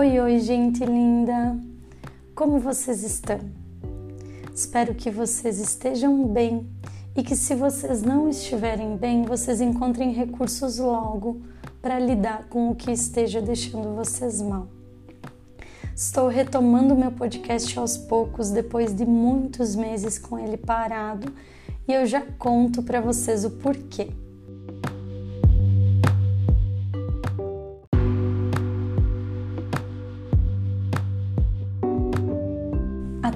Oi, oi, gente linda! Como vocês estão? Espero que vocês estejam bem e que, se vocês não estiverem bem, vocês encontrem recursos logo para lidar com o que esteja deixando vocês mal. Estou retomando meu podcast aos poucos depois de muitos meses com ele parado e eu já conto para vocês o porquê.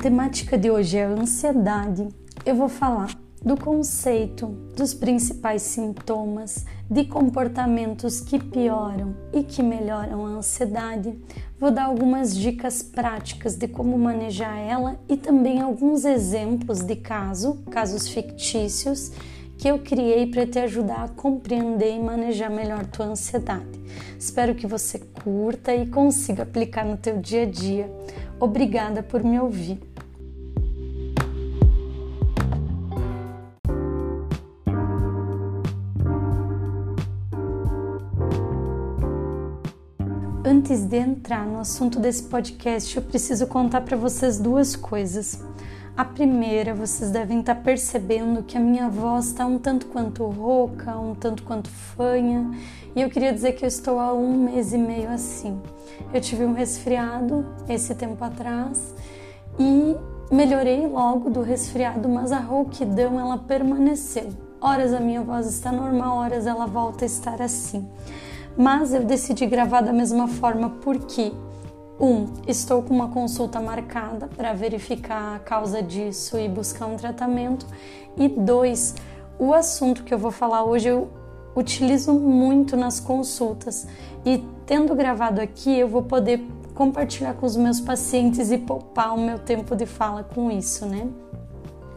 Temática de hoje é a ansiedade. Eu vou falar do conceito, dos principais sintomas, de comportamentos que pioram e que melhoram a ansiedade. Vou dar algumas dicas práticas de como manejar ela e também alguns exemplos de caso, casos fictícios que eu criei para te ajudar a compreender e manejar melhor tua ansiedade. Espero que você curta e consiga aplicar no teu dia a dia. Obrigada por me ouvir. Antes de entrar no assunto desse podcast, eu preciso contar para vocês duas coisas. A primeira, vocês devem estar tá percebendo que a minha voz está um tanto quanto rouca, um tanto quanto fanha, e eu queria dizer que eu estou há um mês e meio assim. Eu tive um resfriado esse tempo atrás e melhorei logo do resfriado, mas a rouquidão ela permaneceu. Horas a minha voz está normal, horas ela volta a estar assim. Mas eu decidi gravar da mesma forma porque um, estou com uma consulta marcada para verificar a causa disso e buscar um tratamento. E dois, o assunto que eu vou falar hoje eu utilizo muito nas consultas e tendo gravado aqui eu vou poder compartilhar com os meus pacientes e poupar o meu tempo de fala com isso, né?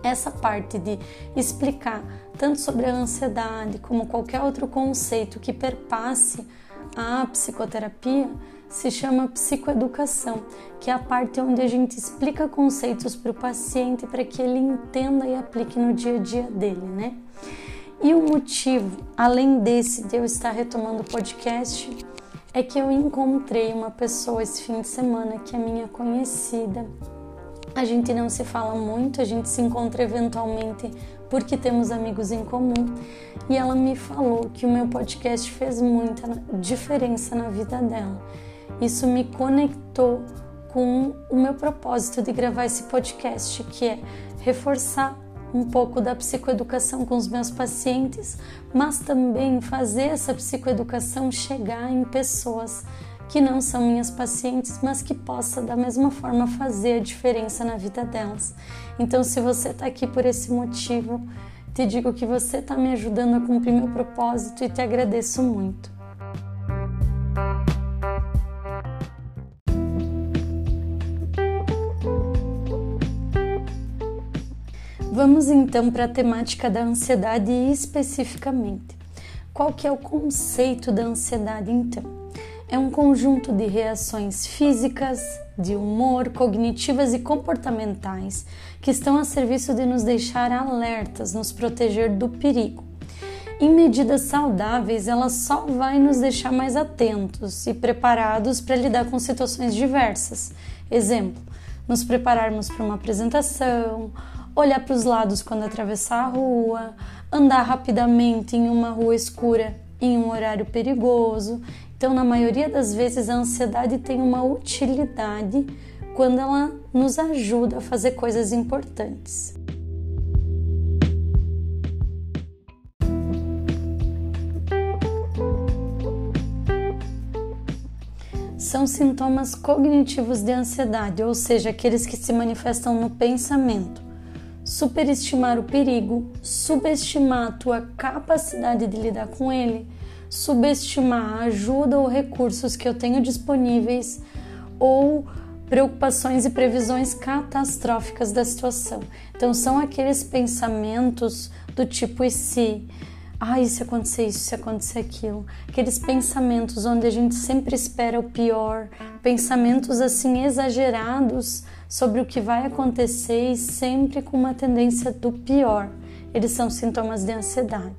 Essa parte de explicar tanto sobre a ansiedade como qualquer outro conceito que perpasse a psicoterapia se chama psicoeducação, que é a parte onde a gente explica conceitos para o paciente para que ele entenda e aplique no dia a dia dele, né? E o motivo, além desse de eu estar retomando o podcast, é que eu encontrei uma pessoa esse fim de semana que é minha conhecida. A gente não se fala muito, a gente se encontra eventualmente porque temos amigos em comum. E ela me falou que o meu podcast fez muita diferença na vida dela isso me conectou com o meu propósito de gravar esse podcast, que é reforçar um pouco da psicoeducação com os meus pacientes, mas também fazer essa psicoeducação chegar em pessoas que não são minhas pacientes, mas que possa da mesma forma fazer a diferença na vida delas. Então, se você está aqui por esse motivo, te digo que você está me ajudando a cumprir meu propósito e te agradeço muito. Vamos então para a temática da ansiedade especificamente. Qual que é o conceito da ansiedade então? É um conjunto de reações físicas, de humor, cognitivas e comportamentais que estão a serviço de nos deixar alertas, nos proteger do perigo. Em medidas saudáveis, ela só vai nos deixar mais atentos e preparados para lidar com situações diversas. Exemplo, nos prepararmos para uma apresentação olhar para os lados quando atravessar a rua, andar rapidamente em uma rua escura em um horário perigoso. Então, na maioria das vezes, a ansiedade tem uma utilidade quando ela nos ajuda a fazer coisas importantes. São sintomas cognitivos de ansiedade, ou seja, aqueles que se manifestam no pensamento superestimar o perigo, subestimar a tua capacidade de lidar com ele, subestimar a ajuda ou recursos que eu tenho disponíveis ou preocupações e previsões catastróficas da situação. Então são aqueles pensamentos do tipo e se, ah, se acontecer isso, se acontecer aquilo, aqueles pensamentos onde a gente sempre espera o pior, pensamentos assim exagerados sobre o que vai acontecer e sempre com uma tendência do pior. Eles são sintomas de ansiedade.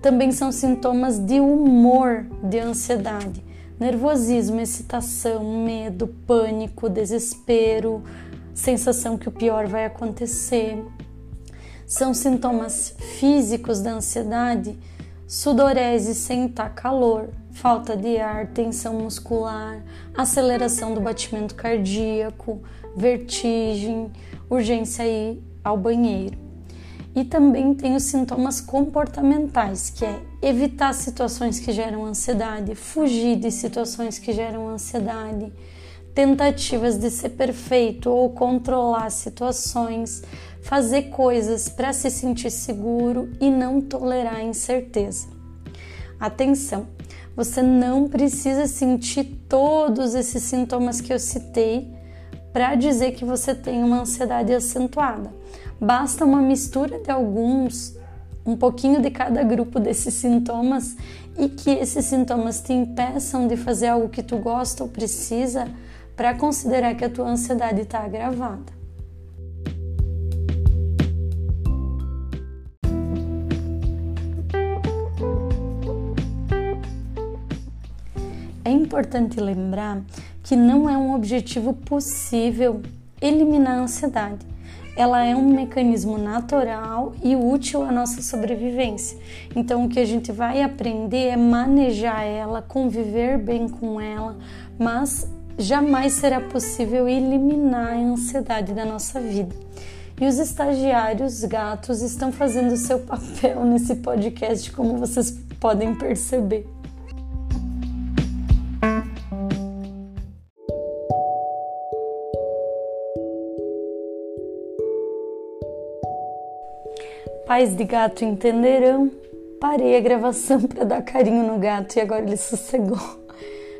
Também são sintomas de humor de ansiedade, nervosismo, excitação, medo, pânico, desespero, sensação que o pior vai acontecer. São sintomas físicos da ansiedade, sudorese sem estar calor, falta de ar, tensão muscular, aceleração do batimento cardíaco, vertigem, urgência ir ao banheiro. E também tem os sintomas comportamentais, que é evitar situações que geram ansiedade, fugir de situações que geram ansiedade, tentativas de ser perfeito ou controlar situações, fazer coisas para se sentir seguro e não tolerar incerteza. Atenção, você não precisa sentir todos esses sintomas que eu citei para dizer que você tem uma ansiedade acentuada. Basta uma mistura de alguns, um pouquinho de cada grupo desses sintomas e que esses sintomas te impeçam de fazer algo que tu gosta ou precisa para considerar que a tua ansiedade está agravada. Importante lembrar que não é um objetivo possível eliminar a ansiedade. Ela é um mecanismo natural e útil à nossa sobrevivência. Então, o que a gente vai aprender é manejar ela, conviver bem com ela, mas jamais será possível eliminar a ansiedade da nossa vida. E os estagiários gatos estão fazendo seu papel nesse podcast, como vocês podem perceber. Pais de gato entenderão. Parei a gravação para dar carinho no gato e agora ele sossegou.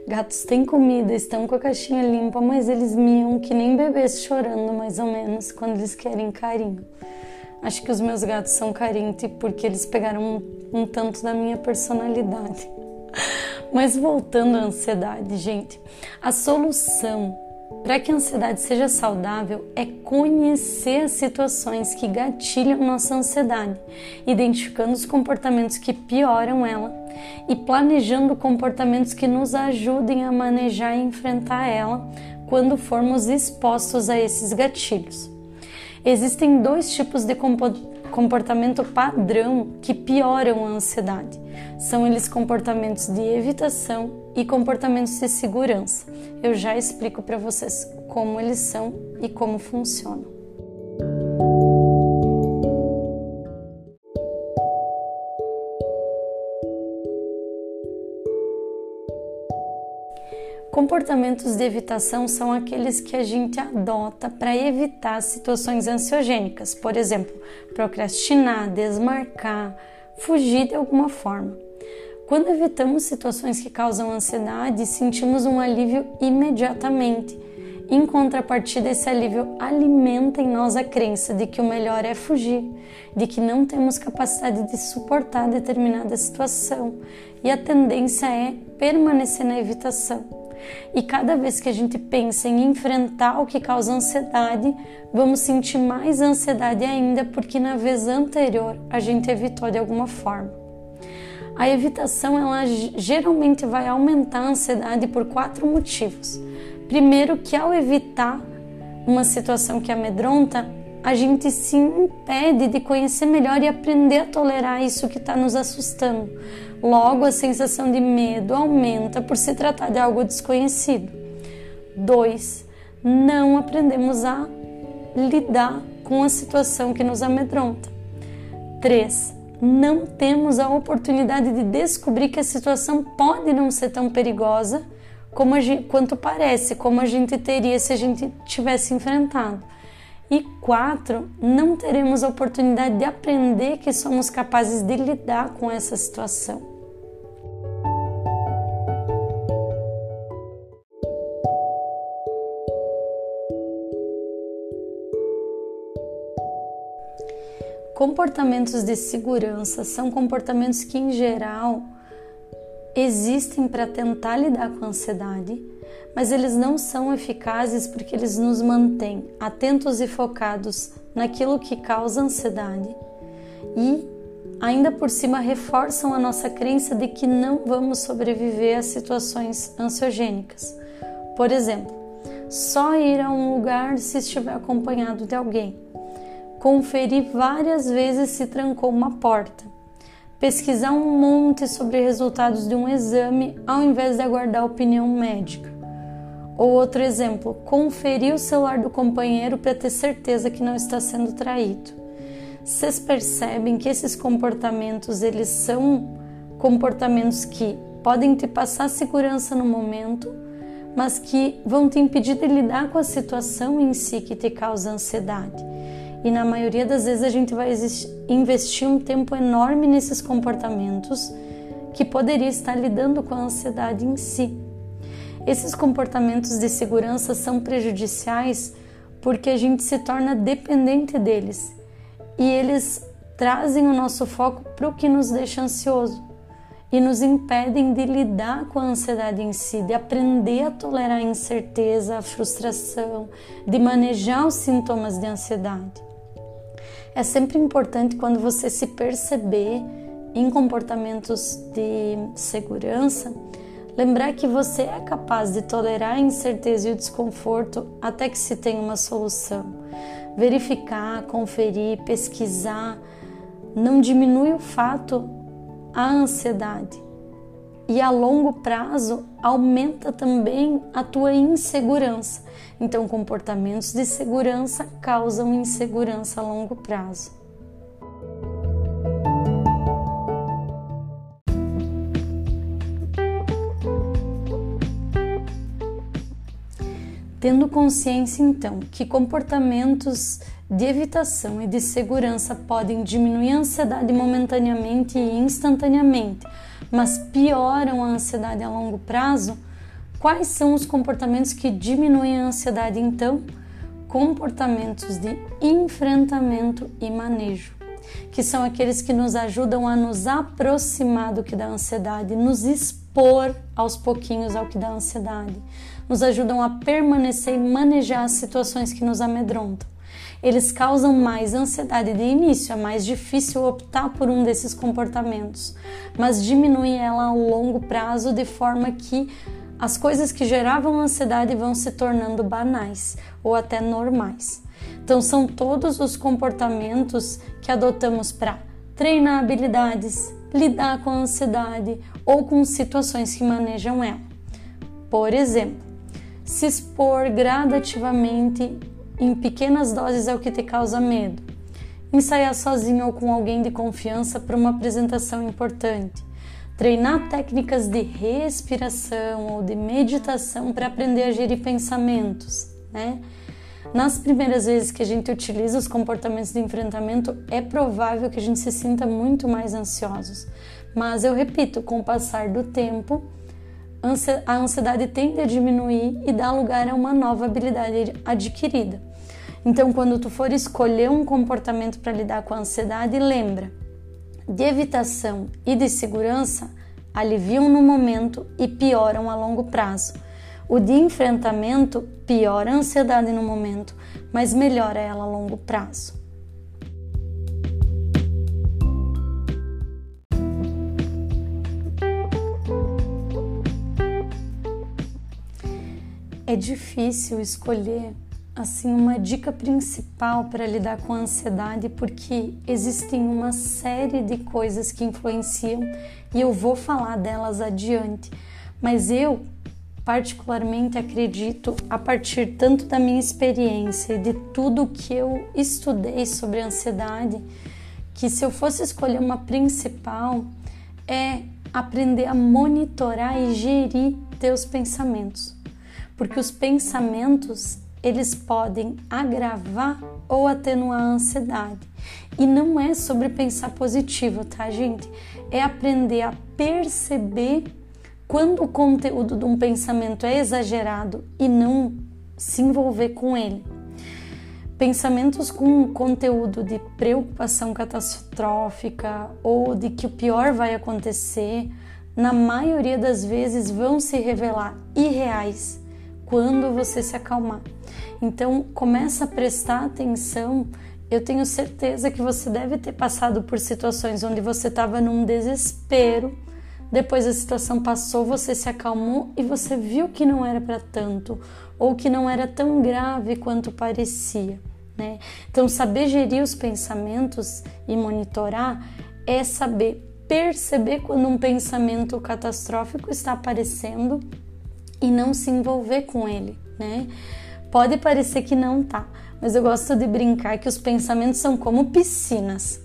Gatos têm comida, estão com a caixinha limpa, mas eles miam que nem bebês chorando, mais ou menos, quando eles querem carinho. Acho que os meus gatos são carentes porque eles pegaram um, um tanto da minha personalidade. Mas voltando à ansiedade, gente, a solução para que a ansiedade seja saudável é conhecer as situações que gatilham nossa ansiedade, identificando os comportamentos que pioram ela e planejando comportamentos que nos ajudem a manejar e enfrentar ela quando formos expostos a esses gatilhos. Existem dois tipos de comportamento padrão que pioram a ansiedade. São eles comportamentos de evitação e comportamentos de segurança. Eu já explico para vocês como eles são e como funcionam. Comportamentos de evitação são aqueles que a gente adota para evitar situações ansiogênicas, por exemplo, procrastinar, desmarcar, fugir de alguma forma. Quando evitamos situações que causam ansiedade, sentimos um alívio imediatamente. Em contrapartida, esse alívio alimenta em nós a crença de que o melhor é fugir, de que não temos capacidade de suportar determinada situação, e a tendência é permanecer na evitação. E cada vez que a gente pensa em enfrentar o que causa ansiedade, vamos sentir mais ansiedade ainda porque na vez anterior a gente evitou de alguma forma. A evitação ela geralmente vai aumentar a ansiedade por quatro motivos. Primeiro, que ao evitar uma situação que amedronta, a gente se impede de conhecer melhor e aprender a tolerar isso que está nos assustando. Logo, a sensação de medo aumenta por se tratar de algo desconhecido. 2. Não aprendemos a lidar com a situação que nos amedronta. 3. Não temos a oportunidade de descobrir que a situação pode não ser tão perigosa como gente, quanto parece, como a gente teria se a gente tivesse enfrentado. E quatro, não teremos a oportunidade de aprender que somos capazes de lidar com essa situação. Comportamentos de segurança são comportamentos que, em geral, existem para tentar lidar com a ansiedade mas eles não são eficazes porque eles nos mantêm atentos e focados naquilo que causa ansiedade e ainda por cima reforçam a nossa crença de que não vamos sobreviver a situações ansiogênicas. Por exemplo, só ir a um lugar se estiver acompanhado de alguém. Conferir várias vezes se trancou uma porta. Pesquisar um monte sobre resultados de um exame ao invés de aguardar opinião médica. Ou outro exemplo, conferir o celular do companheiro para ter certeza que não está sendo traído. Vocês percebem que esses comportamentos eles são comportamentos que podem te passar segurança no momento, mas que vão te impedir de lidar com a situação em si que te causa ansiedade. E na maioria das vezes a gente vai investir um tempo enorme nesses comportamentos que poderia estar lidando com a ansiedade em si. Esses comportamentos de segurança são prejudiciais porque a gente se torna dependente deles e eles trazem o nosso foco para o que nos deixa ansioso e nos impedem de lidar com a ansiedade em si, de aprender a tolerar a incerteza, a frustração, de manejar os sintomas de ansiedade. É sempre importante quando você se perceber em comportamentos de segurança, lembrar que você é capaz de tolerar a incerteza e o desconforto até que se tenha uma solução verificar, conferir, pesquisar, não diminui o fato a ansiedade. E a longo prazo aumenta também a tua insegurança. Então, comportamentos de segurança causam insegurança a longo prazo. Tendo consciência, então, que comportamentos de evitação e de segurança podem diminuir a ansiedade momentaneamente e instantaneamente, mas pioram a ansiedade a longo prazo, quais são os comportamentos que diminuem a ansiedade, então? Comportamentos de enfrentamento e manejo, que são aqueles que nos ajudam a nos aproximar do que dá ansiedade, nos expor aos pouquinhos ao que dá ansiedade nos ajudam a permanecer e manejar as situações que nos amedrontam. Eles causam mais ansiedade de início, é mais difícil optar por um desses comportamentos, mas diminui ela a longo prazo de forma que as coisas que geravam ansiedade vão se tornando banais ou até normais. Então, são todos os comportamentos que adotamos para treinar habilidades, lidar com a ansiedade ou com situações que manejam ela. Por exemplo, se expor gradativamente em pequenas doses é o que te causa medo. Ensaiar sozinho ou com alguém de confiança para uma apresentação importante. Treinar técnicas de respiração ou de meditação para aprender a gerir pensamentos, né? Nas primeiras vezes que a gente utiliza os comportamentos de enfrentamento, é provável que a gente se sinta muito mais ansiosos. Mas eu repito, com o passar do tempo, a ansiedade tende a diminuir e dá lugar a uma nova habilidade adquirida. Então, quando tu for escolher um comportamento para lidar com a ansiedade, lembra: de evitação e de segurança aliviam no momento e pioram a longo prazo. O de enfrentamento piora a ansiedade no momento, mas melhora ela a longo prazo. É difícil escolher assim uma dica principal para lidar com a ansiedade porque existem uma série de coisas que influenciam e eu vou falar delas adiante. Mas eu particularmente acredito a partir tanto da minha experiência e de tudo que eu estudei sobre ansiedade, que se eu fosse escolher uma principal é aprender a monitorar e gerir teus pensamentos porque os pensamentos eles podem agravar ou atenuar a ansiedade. E não é sobre pensar positivo, tá, gente? É aprender a perceber quando o conteúdo de um pensamento é exagerado e não se envolver com ele. Pensamentos com conteúdo de preocupação catastrófica ou de que o pior vai acontecer, na maioria das vezes vão se revelar irreais quando você se acalmar. Então, começa a prestar atenção Eu tenho certeza que você deve ter passado por situações onde você estava num desespero, depois a situação passou, você se acalmou e você viu que não era para tanto ou que não era tão grave quanto parecia. Né? Então, saber gerir os pensamentos e monitorar é saber perceber quando um pensamento catastrófico está aparecendo e não se envolver com ele, né? Pode parecer que não tá, mas eu gosto de brincar que os pensamentos são como piscinas.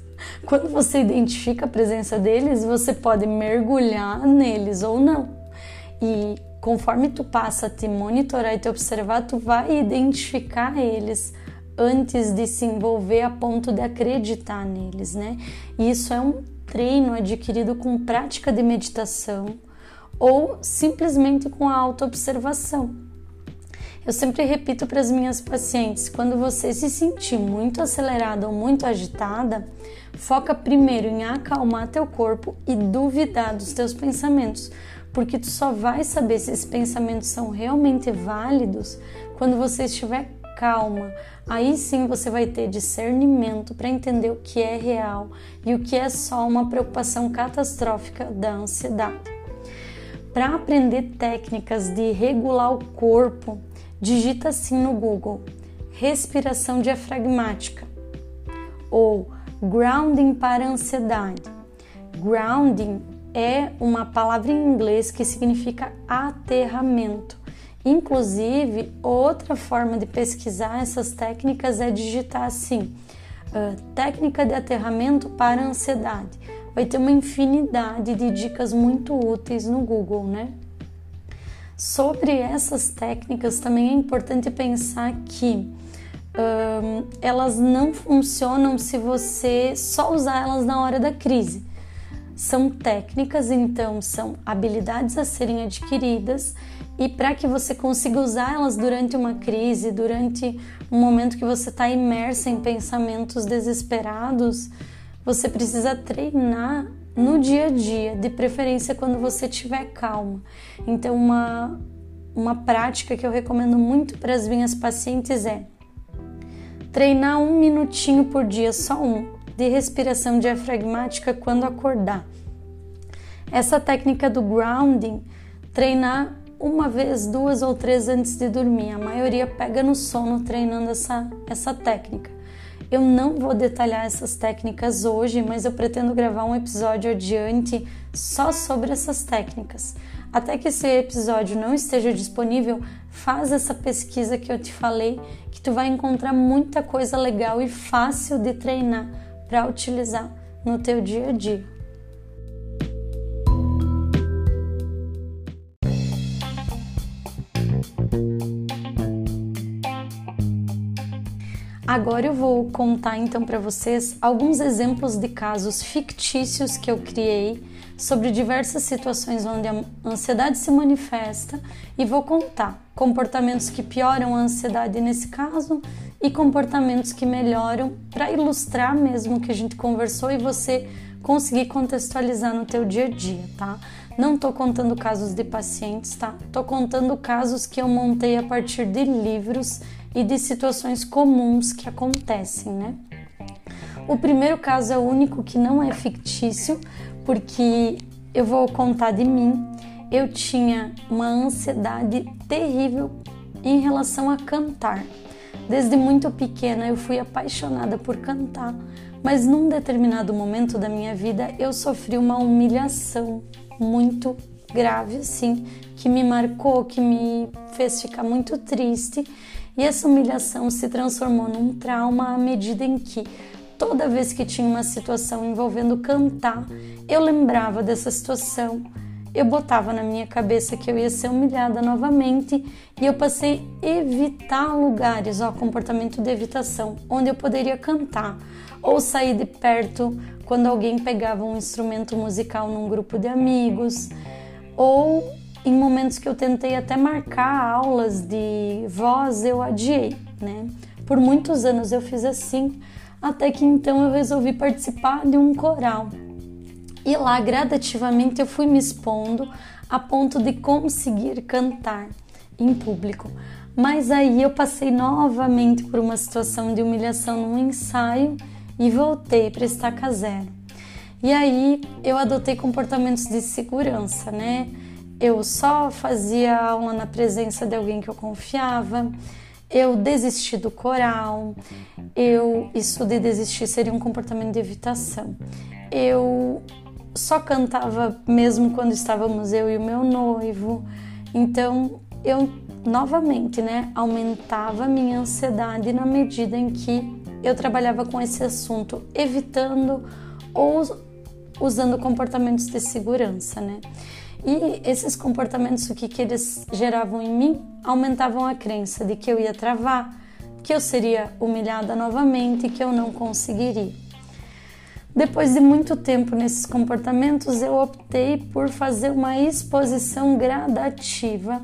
Quando você identifica a presença deles, você pode mergulhar neles ou não. E conforme tu passa a te monitorar e te observar, tu vai identificar eles antes de se envolver a ponto de acreditar neles, né? E isso é um treino adquirido com prática de meditação ou simplesmente com a autoobservação. Eu sempre repito para as minhas pacientes: quando você se sentir muito acelerada ou muito agitada, foca primeiro em acalmar teu corpo e duvidar dos teus pensamentos, porque tu só vai saber se esses pensamentos são realmente válidos quando você estiver calma. Aí sim você vai ter discernimento para entender o que é real e o que é só uma preocupação catastrófica da ansiedade. Para aprender técnicas de regular o corpo, digita assim no Google: respiração diafragmática ou grounding para ansiedade. Grounding é uma palavra em inglês que significa aterramento. Inclusive, outra forma de pesquisar essas técnicas é digitar assim: uh, técnica de aterramento para ansiedade vai ter uma infinidade de dicas muito úteis no Google, né? Sobre essas técnicas também é importante pensar que um, elas não funcionam se você só usar elas na hora da crise. São técnicas, então, são habilidades a serem adquiridas e para que você consiga usar elas durante uma crise, durante um momento que você está imersa em pensamentos desesperados, você precisa treinar no dia a dia, de preferência quando você estiver calma. Então, uma, uma prática que eu recomendo muito para as minhas pacientes é treinar um minutinho por dia, só um, de respiração diafragmática quando acordar. Essa técnica do grounding, treinar uma vez, duas ou três antes de dormir. A maioria pega no sono treinando essa, essa técnica. Eu não vou detalhar essas técnicas hoje, mas eu pretendo gravar um episódio adiante só sobre essas técnicas. Até que esse episódio não esteja disponível, faz essa pesquisa que eu te falei, que tu vai encontrar muita coisa legal e fácil de treinar para utilizar no teu dia a dia. Agora eu vou contar então para vocês alguns exemplos de casos fictícios que eu criei sobre diversas situações onde a ansiedade se manifesta e vou contar comportamentos que pioram a ansiedade nesse caso e comportamentos que melhoram para ilustrar mesmo o que a gente conversou e você conseguir contextualizar no teu dia a dia, tá? Não tô contando casos de pacientes, tá? Tô contando casos que eu montei a partir de livros e de situações comuns que acontecem, né? O primeiro caso é o único que não é fictício, porque eu vou contar de mim. Eu tinha uma ansiedade terrível em relação a cantar. Desde muito pequena eu fui apaixonada por cantar, mas num determinado momento da minha vida eu sofri uma humilhação muito grave assim, que me marcou, que me fez ficar muito triste e essa humilhação se transformou num trauma à medida em que, toda vez que tinha uma situação envolvendo cantar, eu lembrava dessa situação, eu botava na minha cabeça que eu ia ser humilhada novamente e eu passei a evitar lugares, ó, comportamento de evitação, onde eu poderia cantar ou sair de perto quando alguém pegava um instrumento musical num grupo de amigos ou em momentos que eu tentei até marcar aulas de voz, eu adiei, né? Por muitos anos eu fiz assim, até que então eu resolvi participar de um coral. E lá, gradativamente, eu fui me expondo a ponto de conseguir cantar em público. Mas aí eu passei novamente por uma situação de humilhação no ensaio e voltei para estaca zero. E aí eu adotei comportamentos de segurança, né? Eu só fazia aula na presença de alguém que eu confiava. Eu desisti do coral. Eu de desistir seria um comportamento de evitação. Eu só cantava mesmo quando estávamos eu e o meu noivo. Então, eu novamente, né, aumentava minha ansiedade na medida em que eu trabalhava com esse assunto, evitando ou usando comportamentos de segurança, né? E esses comportamentos, o que, que eles geravam em mim? Aumentavam a crença de que eu ia travar, que eu seria humilhada novamente que eu não conseguiria. Depois de muito tempo nesses comportamentos, eu optei por fazer uma exposição gradativa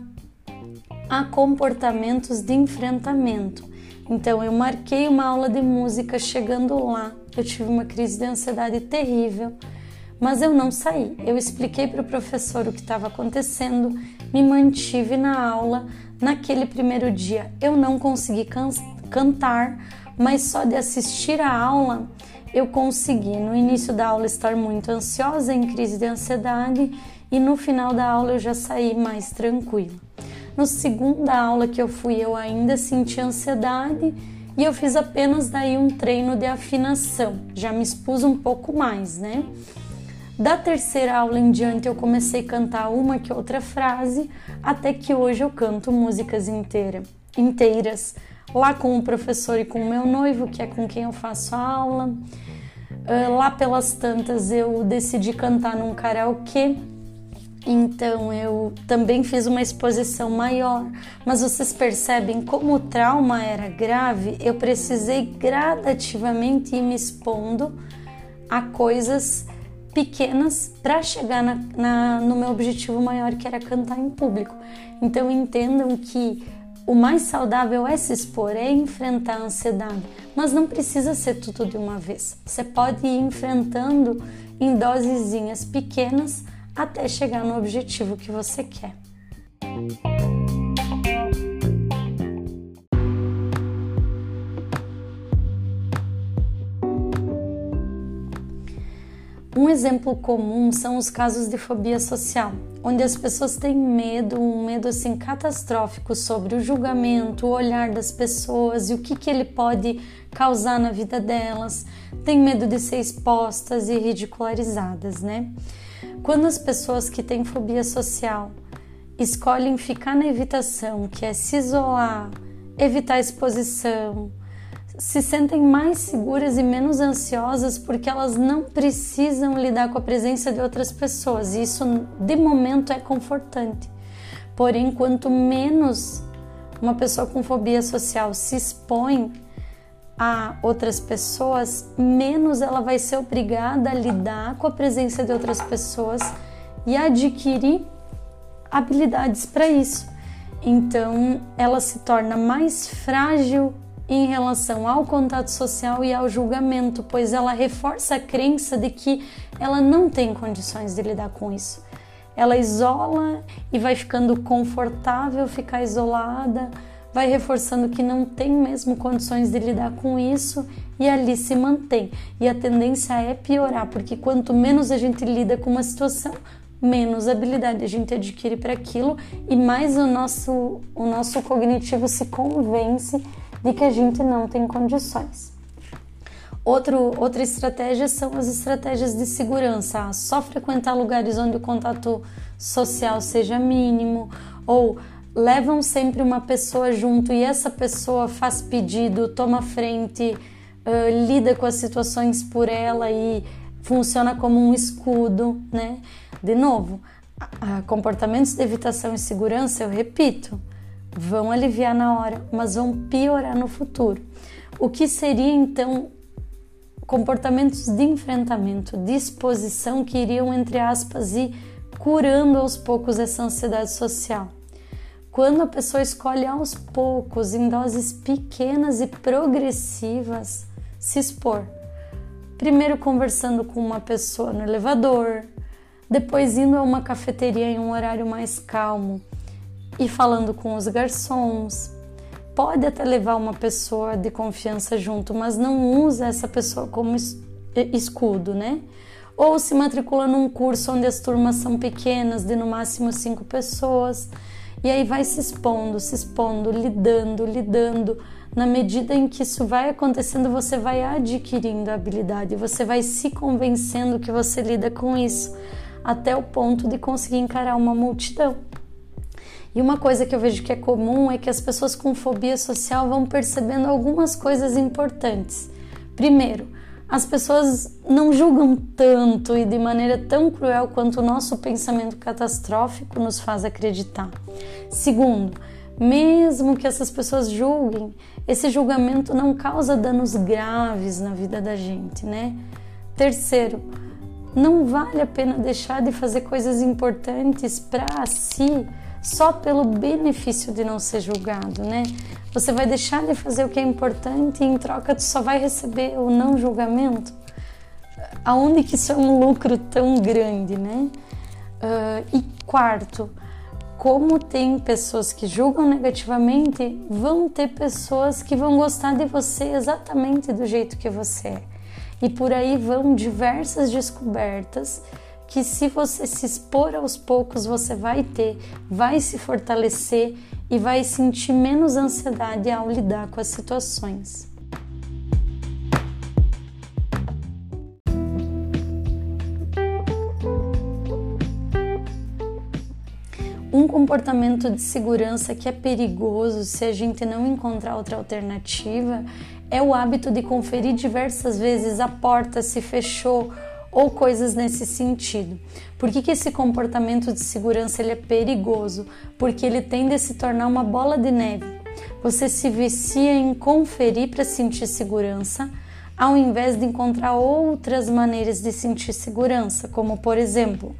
a comportamentos de enfrentamento. Então, eu marquei uma aula de música. Chegando lá, eu tive uma crise de ansiedade terrível, mas eu não saí. Eu expliquei para o professor o que estava acontecendo, me mantive na aula. Naquele primeiro dia, eu não consegui can cantar, mas só de assistir a aula eu consegui no início da aula estar muito ansiosa, em crise de ansiedade, e no final da aula eu já saí mais tranquila. No segunda aula que eu fui, eu ainda senti ansiedade e eu fiz apenas daí um treino de afinação. Já me expus um pouco mais, né? Da terceira aula em diante eu comecei a cantar uma que outra frase, até que hoje eu canto músicas inteira, inteiras lá com o professor e com o meu noivo, que é com quem eu faço a aula. Uh, lá pelas tantas eu decidi cantar num karaokê, então eu também fiz uma exposição maior. Mas vocês percebem como o trauma era grave, eu precisei gradativamente ir me expondo a coisas pequenas para chegar na, na, no meu objetivo maior, que era cantar em público. Então entendam que o mais saudável é se expor, é enfrentar a ansiedade, mas não precisa ser tudo de uma vez. Você pode ir enfrentando em dosezinhas pequenas até chegar no objetivo que você quer. Um exemplo comum são os casos de fobia social, onde as pessoas têm medo, um medo assim catastrófico sobre o julgamento, o olhar das pessoas e o que, que ele pode causar na vida delas, tem medo de ser expostas e ridicularizadas, né? Quando as pessoas que têm fobia social escolhem ficar na evitação, que é se isolar, evitar exposição, se sentem mais seguras e menos ansiosas porque elas não precisam lidar com a presença de outras pessoas. E isso, de momento, é confortante. Porém, quanto menos uma pessoa com fobia social se expõe a outras pessoas, menos ela vai ser obrigada a lidar com a presença de outras pessoas e adquirir habilidades para isso. Então, ela se torna mais frágil em relação ao contato social e ao julgamento, pois ela reforça a crença de que ela não tem condições de lidar com isso. Ela isola e vai ficando confortável ficar isolada, vai reforçando que não tem mesmo condições de lidar com isso e ali se mantém. E a tendência é piorar, porque quanto menos a gente lida com uma situação, menos habilidade a gente adquire para aquilo e mais o nosso, o nosso cognitivo se convence de que a gente não tem condições. Outro, outra estratégia são as estratégias de segurança, só frequentar lugares onde o contato social seja mínimo ou levam sempre uma pessoa junto e essa pessoa faz pedido, toma frente, uh, lida com as situações por ela e funciona como um escudo, né? De novo, comportamentos de evitação e segurança, eu repito, vão aliviar na hora, mas vão piorar no futuro. O que seria então comportamentos de enfrentamento, disposição que iriam, entre aspas, ir curando aos poucos essa ansiedade social? Quando a pessoa escolhe aos poucos, em doses pequenas e progressivas, se expor. Primeiro conversando com uma pessoa no elevador, depois indo a uma cafeteria em um horário mais calmo, e falando com os garçons, pode até levar uma pessoa de confiança junto, mas não usa essa pessoa como escudo, né? Ou se matricula num curso onde as turmas são pequenas, de no máximo cinco pessoas, e aí vai se expondo, se expondo, lidando, lidando. Na medida em que isso vai acontecendo, você vai adquirindo a habilidade, você vai se convencendo que você lida com isso, até o ponto de conseguir encarar uma multidão. E uma coisa que eu vejo que é comum é que as pessoas com fobia social vão percebendo algumas coisas importantes. Primeiro, as pessoas não julgam tanto e de maneira tão cruel quanto o nosso pensamento catastrófico nos faz acreditar. Segundo, mesmo que essas pessoas julguem, esse julgamento não causa danos graves na vida da gente, né? Terceiro, não vale a pena deixar de fazer coisas importantes para si só pelo benefício de não ser julgado, né? Você vai deixar de fazer o que é importante e em troca tu só vai receber o não julgamento. Aonde que isso é um lucro tão grande, né? Uh, e quarto, como tem pessoas que julgam negativamente, vão ter pessoas que vão gostar de você exatamente do jeito que você é. E por aí vão diversas descobertas que se você se expor aos poucos, você vai ter, vai se fortalecer e vai sentir menos ansiedade ao lidar com as situações. Um comportamento de segurança que é perigoso se a gente não encontrar outra alternativa é o hábito de conferir diversas vezes a porta se fechou ou coisas nesse sentido. Por que, que esse comportamento de segurança ele é perigoso? Porque ele tende a se tornar uma bola de neve. Você se vicia em conferir para sentir segurança, ao invés de encontrar outras maneiras de sentir segurança, como por exemplo,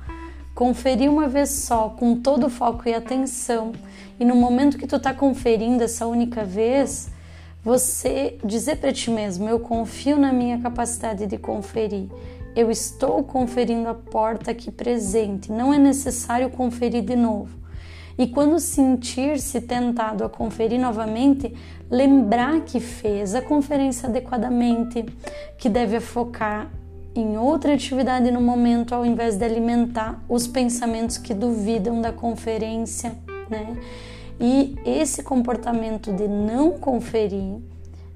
conferir uma vez só com todo o foco e atenção, e no momento que tu está conferindo essa única vez, você dizer para ti mesmo: eu confio na minha capacidade de conferir eu estou conferindo a porta aqui presente, não é necessário conferir de novo. E quando sentir-se tentado a conferir novamente, lembrar que fez a conferência adequadamente, que deve focar em outra atividade no momento ao invés de alimentar os pensamentos que duvidam da conferência, né? E esse comportamento de não conferir,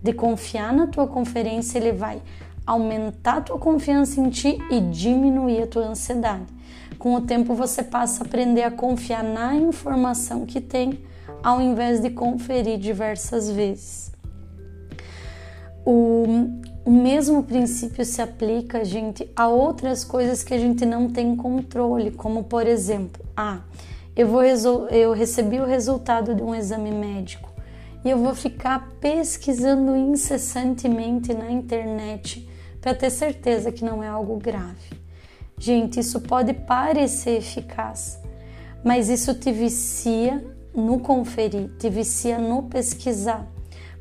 de confiar na tua conferência, ele vai aumentar a tua confiança em ti e diminuir a tua ansiedade. Com o tempo você passa a aprender a confiar na informação que tem, ao invés de conferir diversas vezes. O, o mesmo princípio se aplica, gente, a outras coisas que a gente não tem controle, como por exemplo, ah, eu vou eu recebi o resultado de um exame médico e eu vou ficar pesquisando incessantemente na internet para ter certeza que não é algo grave. Gente, isso pode parecer eficaz, mas isso te vicia no conferir, te vicia no pesquisar,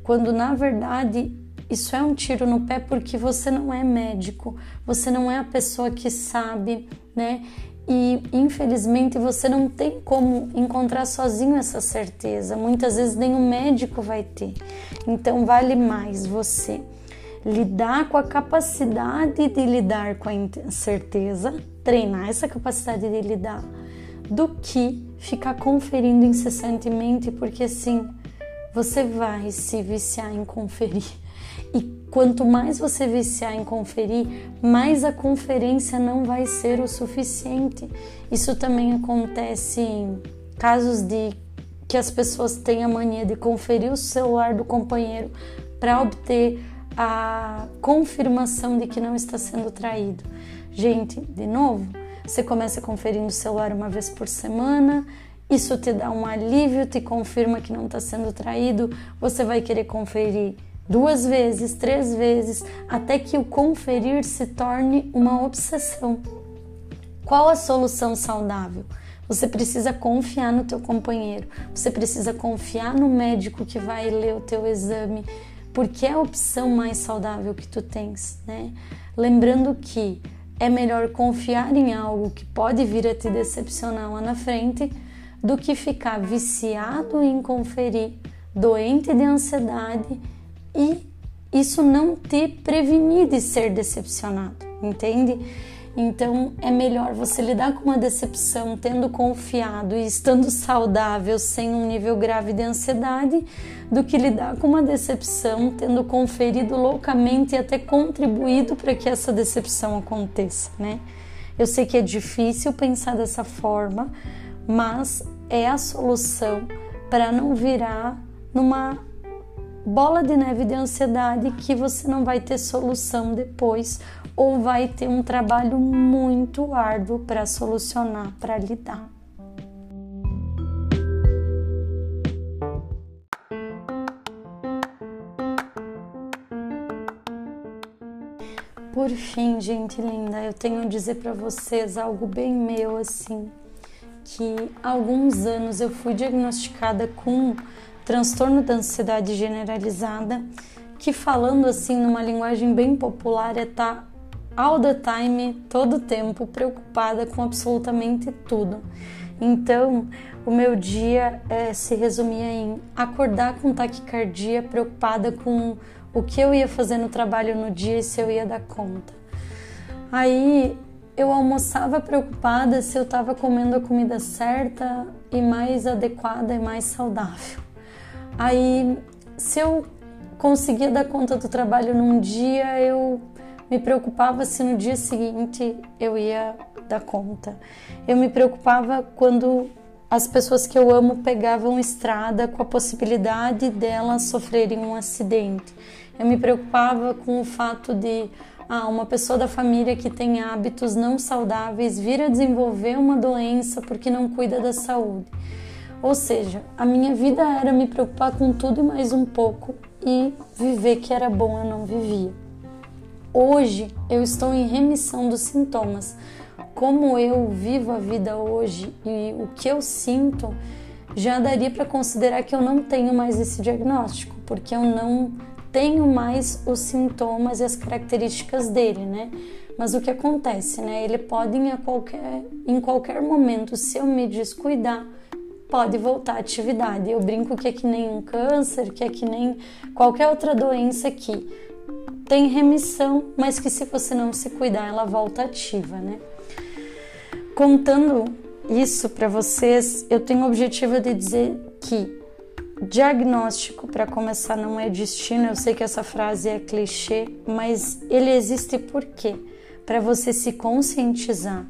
quando na verdade isso é um tiro no pé porque você não é médico, você não é a pessoa que sabe, né? E infelizmente você não tem como encontrar sozinho essa certeza. Muitas vezes nem o médico vai ter. Então vale mais você lidar com a capacidade de lidar com a incerteza, treinar essa capacidade de lidar, do que ficar conferindo incessantemente, porque assim você vai se viciar em conferir. E quanto mais você viciar em conferir, mais a conferência não vai ser o suficiente. Isso também acontece em casos de que as pessoas têm a mania de conferir o celular do companheiro para obter a confirmação de que não está sendo traído. Gente, de novo, você começa conferindo o celular uma vez por semana, isso te dá um alívio, te confirma que não está sendo traído, você vai querer conferir duas vezes, três vezes, até que o conferir se torne uma obsessão. Qual a solução saudável? Você precisa confiar no teu companheiro, você precisa confiar no médico que vai ler o teu exame, porque é a opção mais saudável que tu tens, né? Lembrando que é melhor confiar em algo que pode vir a te decepcionar lá na frente do que ficar viciado em conferir doente de ansiedade e isso não te prevenir de ser decepcionado, entende? Então é melhor você lidar com uma decepção tendo confiado e estando saudável sem um nível grave de ansiedade do que lidar com uma decepção tendo conferido loucamente e até contribuído para que essa decepção aconteça, né? Eu sei que é difícil pensar dessa forma, mas é a solução para não virar numa bola de neve de ansiedade que você não vai ter solução depois ou vai ter um trabalho muito árduo para solucionar, para lidar. Por fim, gente linda, eu tenho a dizer para vocês algo bem meu assim, que há alguns anos eu fui diagnosticada com transtorno da ansiedade generalizada, que falando assim numa linguagem bem popular é estar tá all the time, todo tempo, preocupada com absolutamente tudo. Então, o meu dia é, se resumia em acordar com taquicardia, preocupada com o que eu ia fazer no trabalho no dia e se eu ia dar conta. Aí eu almoçava preocupada se eu estava comendo a comida certa e mais adequada e mais saudável. Aí, se eu conseguia dar conta do trabalho num dia, eu me preocupava se no dia seguinte eu ia dar conta. Eu me preocupava quando as pessoas que eu amo pegavam estrada com a possibilidade delas sofrerem um acidente. Eu me preocupava com o fato de ah, uma pessoa da família que tem hábitos não saudáveis vir a desenvolver uma doença porque não cuida da saúde. Ou seja, a minha vida era me preocupar com tudo e mais um pouco e viver que era bom eu não vivia. Hoje eu estou em remissão dos sintomas. Como eu vivo a vida hoje e o que eu sinto, já daria para considerar que eu não tenho mais esse diagnóstico, porque eu não tenho mais os sintomas e as características dele, né? Mas o que acontece, né? Ele pode em qualquer, em qualquer momento, se eu me descuidar, pode voltar à atividade. Eu brinco que é que nem um câncer, que é que nem qualquer outra doença que tem remissão, mas que se você não se cuidar, ela volta ativa, né? Contando isso para vocês, eu tenho o objetivo de dizer que diagnóstico, para começar, não é destino. Eu sei que essa frase é clichê, mas ele existe por quê? Para você se conscientizar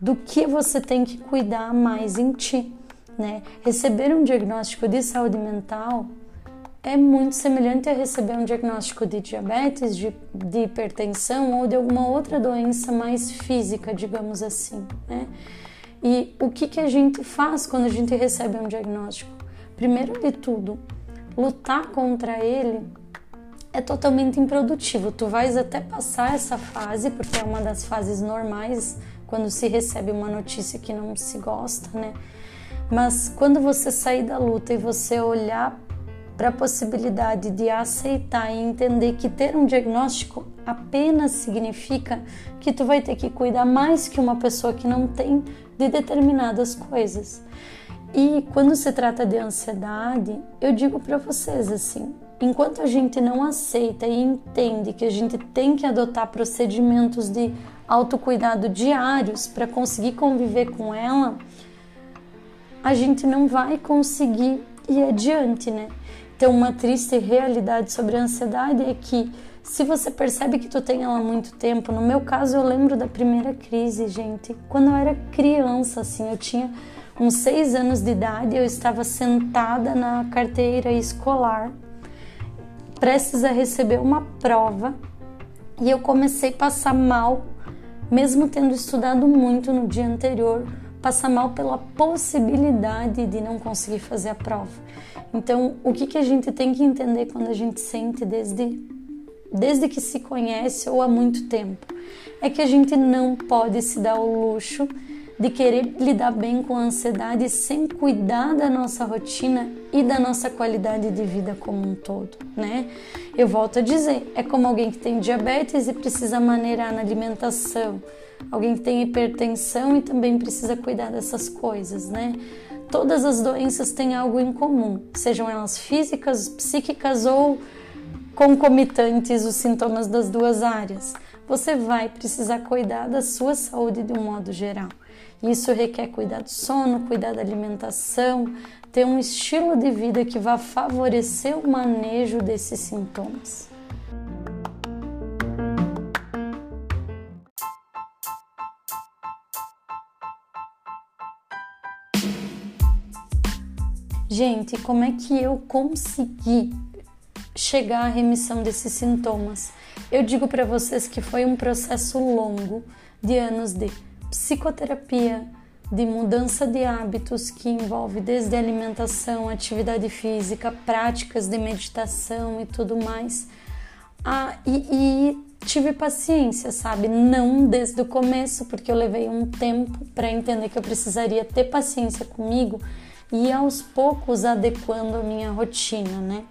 do que você tem que cuidar mais em ti né? Receber um diagnóstico de saúde mental é muito semelhante a receber um diagnóstico de diabetes, de, de hipertensão ou de alguma outra doença mais física, digamos assim, né? E o que, que a gente faz quando a gente recebe um diagnóstico? Primeiro de tudo, lutar contra ele é totalmente improdutivo. Tu vais até passar essa fase, porque é uma das fases normais quando se recebe uma notícia que não se gosta, né? Mas quando você sair da luta e você olhar para a possibilidade de aceitar e entender que ter um diagnóstico apenas significa que tu vai ter que cuidar mais que uma pessoa que não tem de determinadas coisas. E quando se trata de ansiedade, eu digo para vocês assim, enquanto a gente não aceita e entende que a gente tem que adotar procedimentos de autocuidado diários para conseguir conviver com ela, a gente não vai conseguir ir adiante, né? Então, uma triste realidade sobre a ansiedade é que se você percebe que tu tem ela há muito tempo, no meu caso eu lembro da primeira crise, gente, quando eu era criança, assim, eu tinha uns seis anos de idade, eu estava sentada na carteira escolar, prestes a receber uma prova, e eu comecei a passar mal, mesmo tendo estudado muito no dia anterior, passa mal pela possibilidade de não conseguir fazer a prova. Então, o que, que a gente tem que entender quando a gente sente desde, desde que se conhece ou há muito tempo? É que a gente não pode se dar o luxo de querer lidar bem com a ansiedade sem cuidar da nossa rotina e da nossa qualidade de vida como um todo, né? Eu volto a dizer, é como alguém que tem diabetes e precisa maneirar na alimentação, alguém que tem hipertensão e também precisa cuidar dessas coisas, né? todas as doenças têm algo em comum, sejam elas físicas, psíquicas ou concomitantes os sintomas das duas áreas. Você vai precisar cuidar da sua saúde de um modo geral. Isso requer cuidar do sono, cuidar da alimentação, ter um estilo de vida que vá favorecer o manejo desses sintomas. Gente, como é que eu consegui chegar à remissão desses sintomas? Eu digo para vocês que foi um processo longo de anos de psicoterapia, de mudança de hábitos que envolve desde alimentação, atividade física, práticas de meditação e tudo mais. Ah, e, e tive paciência, sabe? Não desde o começo, porque eu levei um tempo para entender que eu precisaria ter paciência comigo e aos poucos adequando a minha rotina, né?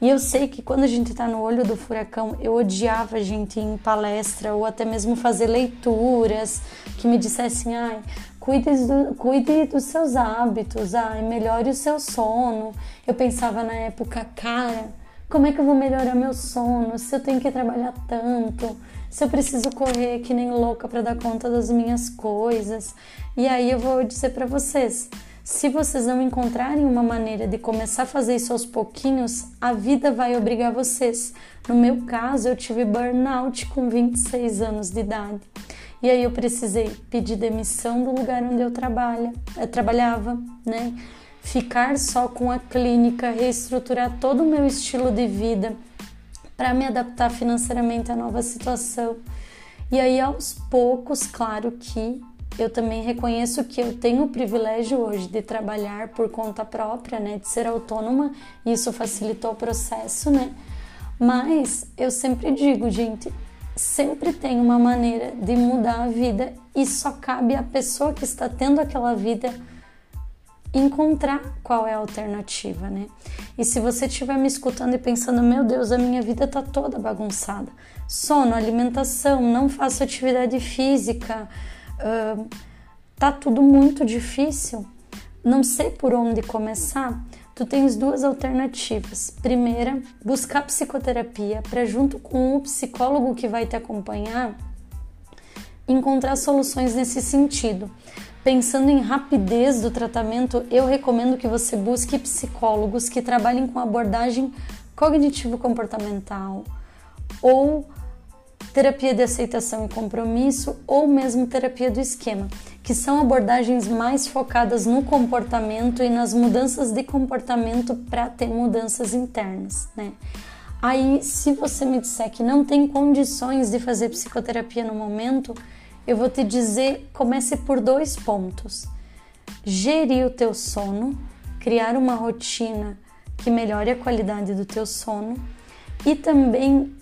E eu sei que quando a gente está no olho do furacão, eu odiava a gente ir em palestra ou até mesmo fazer leituras que me dissessem, ai, cuide, do, cuide dos seus hábitos, ai, melhore o seu sono. Eu pensava na época, cara, como é que eu vou melhorar meu sono? Se eu tenho que trabalhar tanto, se eu preciso correr que nem louca para dar conta das minhas coisas. E aí eu vou dizer para vocês, se vocês não encontrarem uma maneira de começar a fazer isso aos pouquinhos, a vida vai obrigar vocês. No meu caso, eu tive burnout com 26 anos de idade. E aí eu precisei pedir demissão do lugar onde eu trabalho, eu trabalhava, né? Ficar só com a clínica, reestruturar todo o meu estilo de vida para me adaptar financeiramente à nova situação. E aí aos poucos, claro que eu também reconheço que eu tenho o privilégio hoje de trabalhar por conta própria, né, de ser autônoma, e isso facilitou o processo, né? Mas eu sempre digo, gente, sempre tem uma maneira de mudar a vida e só cabe à pessoa que está tendo aquela vida encontrar qual é a alternativa, né? E se você estiver me escutando e pensando, meu Deus, a minha vida tá toda bagunçada, sono, alimentação, não faço atividade física, tá tudo muito difícil, não sei por onde começar, tu tens duas alternativas. Primeira, buscar psicoterapia para junto com o psicólogo que vai te acompanhar encontrar soluções nesse sentido. Pensando em rapidez do tratamento, eu recomendo que você busque psicólogos que trabalhem com abordagem cognitivo-comportamental ou terapia de aceitação e compromisso ou mesmo terapia do esquema, que são abordagens mais focadas no comportamento e nas mudanças de comportamento para ter mudanças internas, né? Aí, se você me disser que não tem condições de fazer psicoterapia no momento, eu vou te dizer, comece por dois pontos. Gerir o teu sono, criar uma rotina que melhore a qualidade do teu sono e também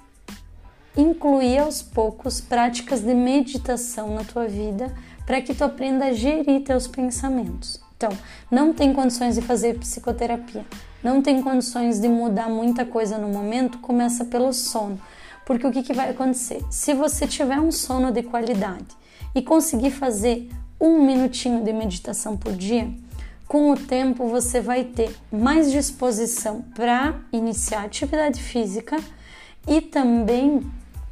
incluir aos poucos práticas de meditação na tua vida para que tu aprenda a gerir teus pensamentos. Então, não tem condições de fazer psicoterapia, não tem condições de mudar muita coisa no momento, começa pelo sono. Porque o que, que vai acontecer? Se você tiver um sono de qualidade e conseguir fazer um minutinho de meditação por dia, com o tempo você vai ter mais disposição para iniciar atividade física e também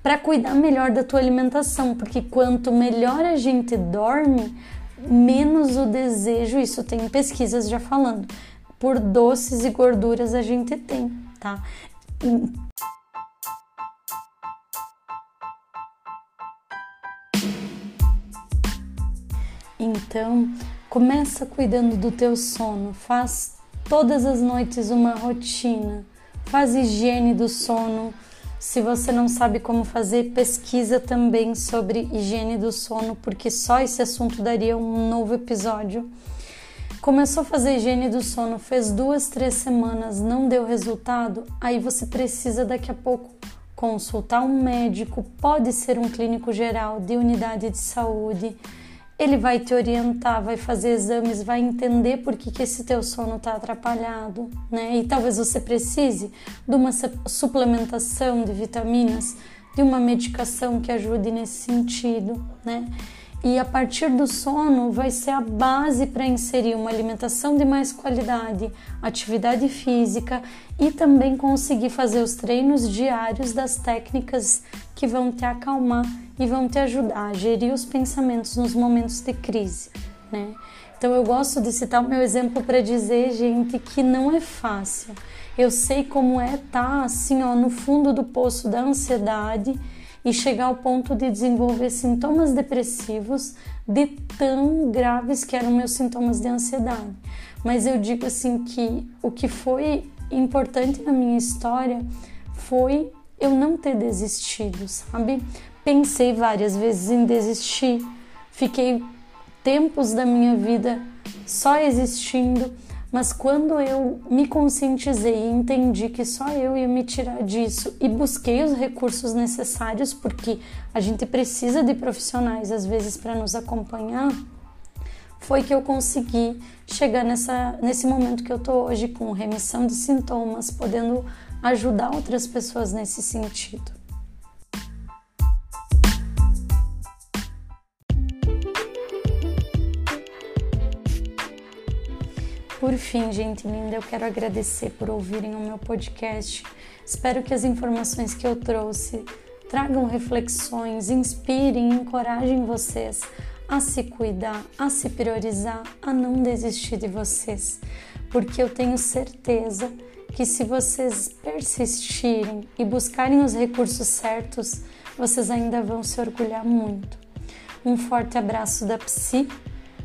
para cuidar melhor da tua alimentação, porque quanto melhor a gente dorme, menos o desejo, isso tem pesquisas já falando, por doces e gorduras a gente tem, tá? Então, começa cuidando do teu sono, faz todas as noites uma rotina, faz higiene do sono, se você não sabe como fazer, pesquisa também sobre higiene do sono, porque só esse assunto daria um novo episódio. Começou a fazer higiene do sono, fez duas, três semanas, não deu resultado, aí você precisa daqui a pouco consultar um médico, pode ser um clínico geral de unidade de saúde ele vai te orientar, vai fazer exames, vai entender por que, que esse teu sono está atrapalhado, né? E talvez você precise de uma suplementação de vitaminas, de uma medicação que ajude nesse sentido, né? e a partir do sono vai ser a base para inserir uma alimentação de mais qualidade, atividade física e também conseguir fazer os treinos diários das técnicas que vão te acalmar e vão te ajudar a gerir os pensamentos nos momentos de crise, né? Então eu gosto de citar o meu exemplo para dizer, gente, que não é fácil. Eu sei como é estar tá, assim, ó, no fundo do poço da ansiedade e chegar ao ponto de desenvolver sintomas depressivos de tão graves que eram meus sintomas de ansiedade. Mas eu digo assim que o que foi importante na minha história foi eu não ter desistido, sabe? Pensei várias vezes em desistir, fiquei tempos da minha vida só existindo mas quando eu me conscientizei e entendi que só eu ia me tirar disso e busquei os recursos necessários, porque a gente precisa de profissionais às vezes para nos acompanhar, foi que eu consegui chegar nessa, nesse momento que eu tô hoje com remissão de sintomas, podendo ajudar outras pessoas nesse sentido. Por fim, gente linda, eu quero agradecer por ouvirem o meu podcast. Espero que as informações que eu trouxe tragam reflexões, inspirem, encorajem vocês a se cuidar, a se priorizar, a não desistir de vocês, porque eu tenho certeza que se vocês persistirem e buscarem os recursos certos, vocês ainda vão se orgulhar muito. Um forte abraço da Psi.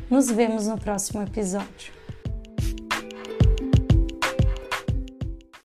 Nos vemos no próximo episódio.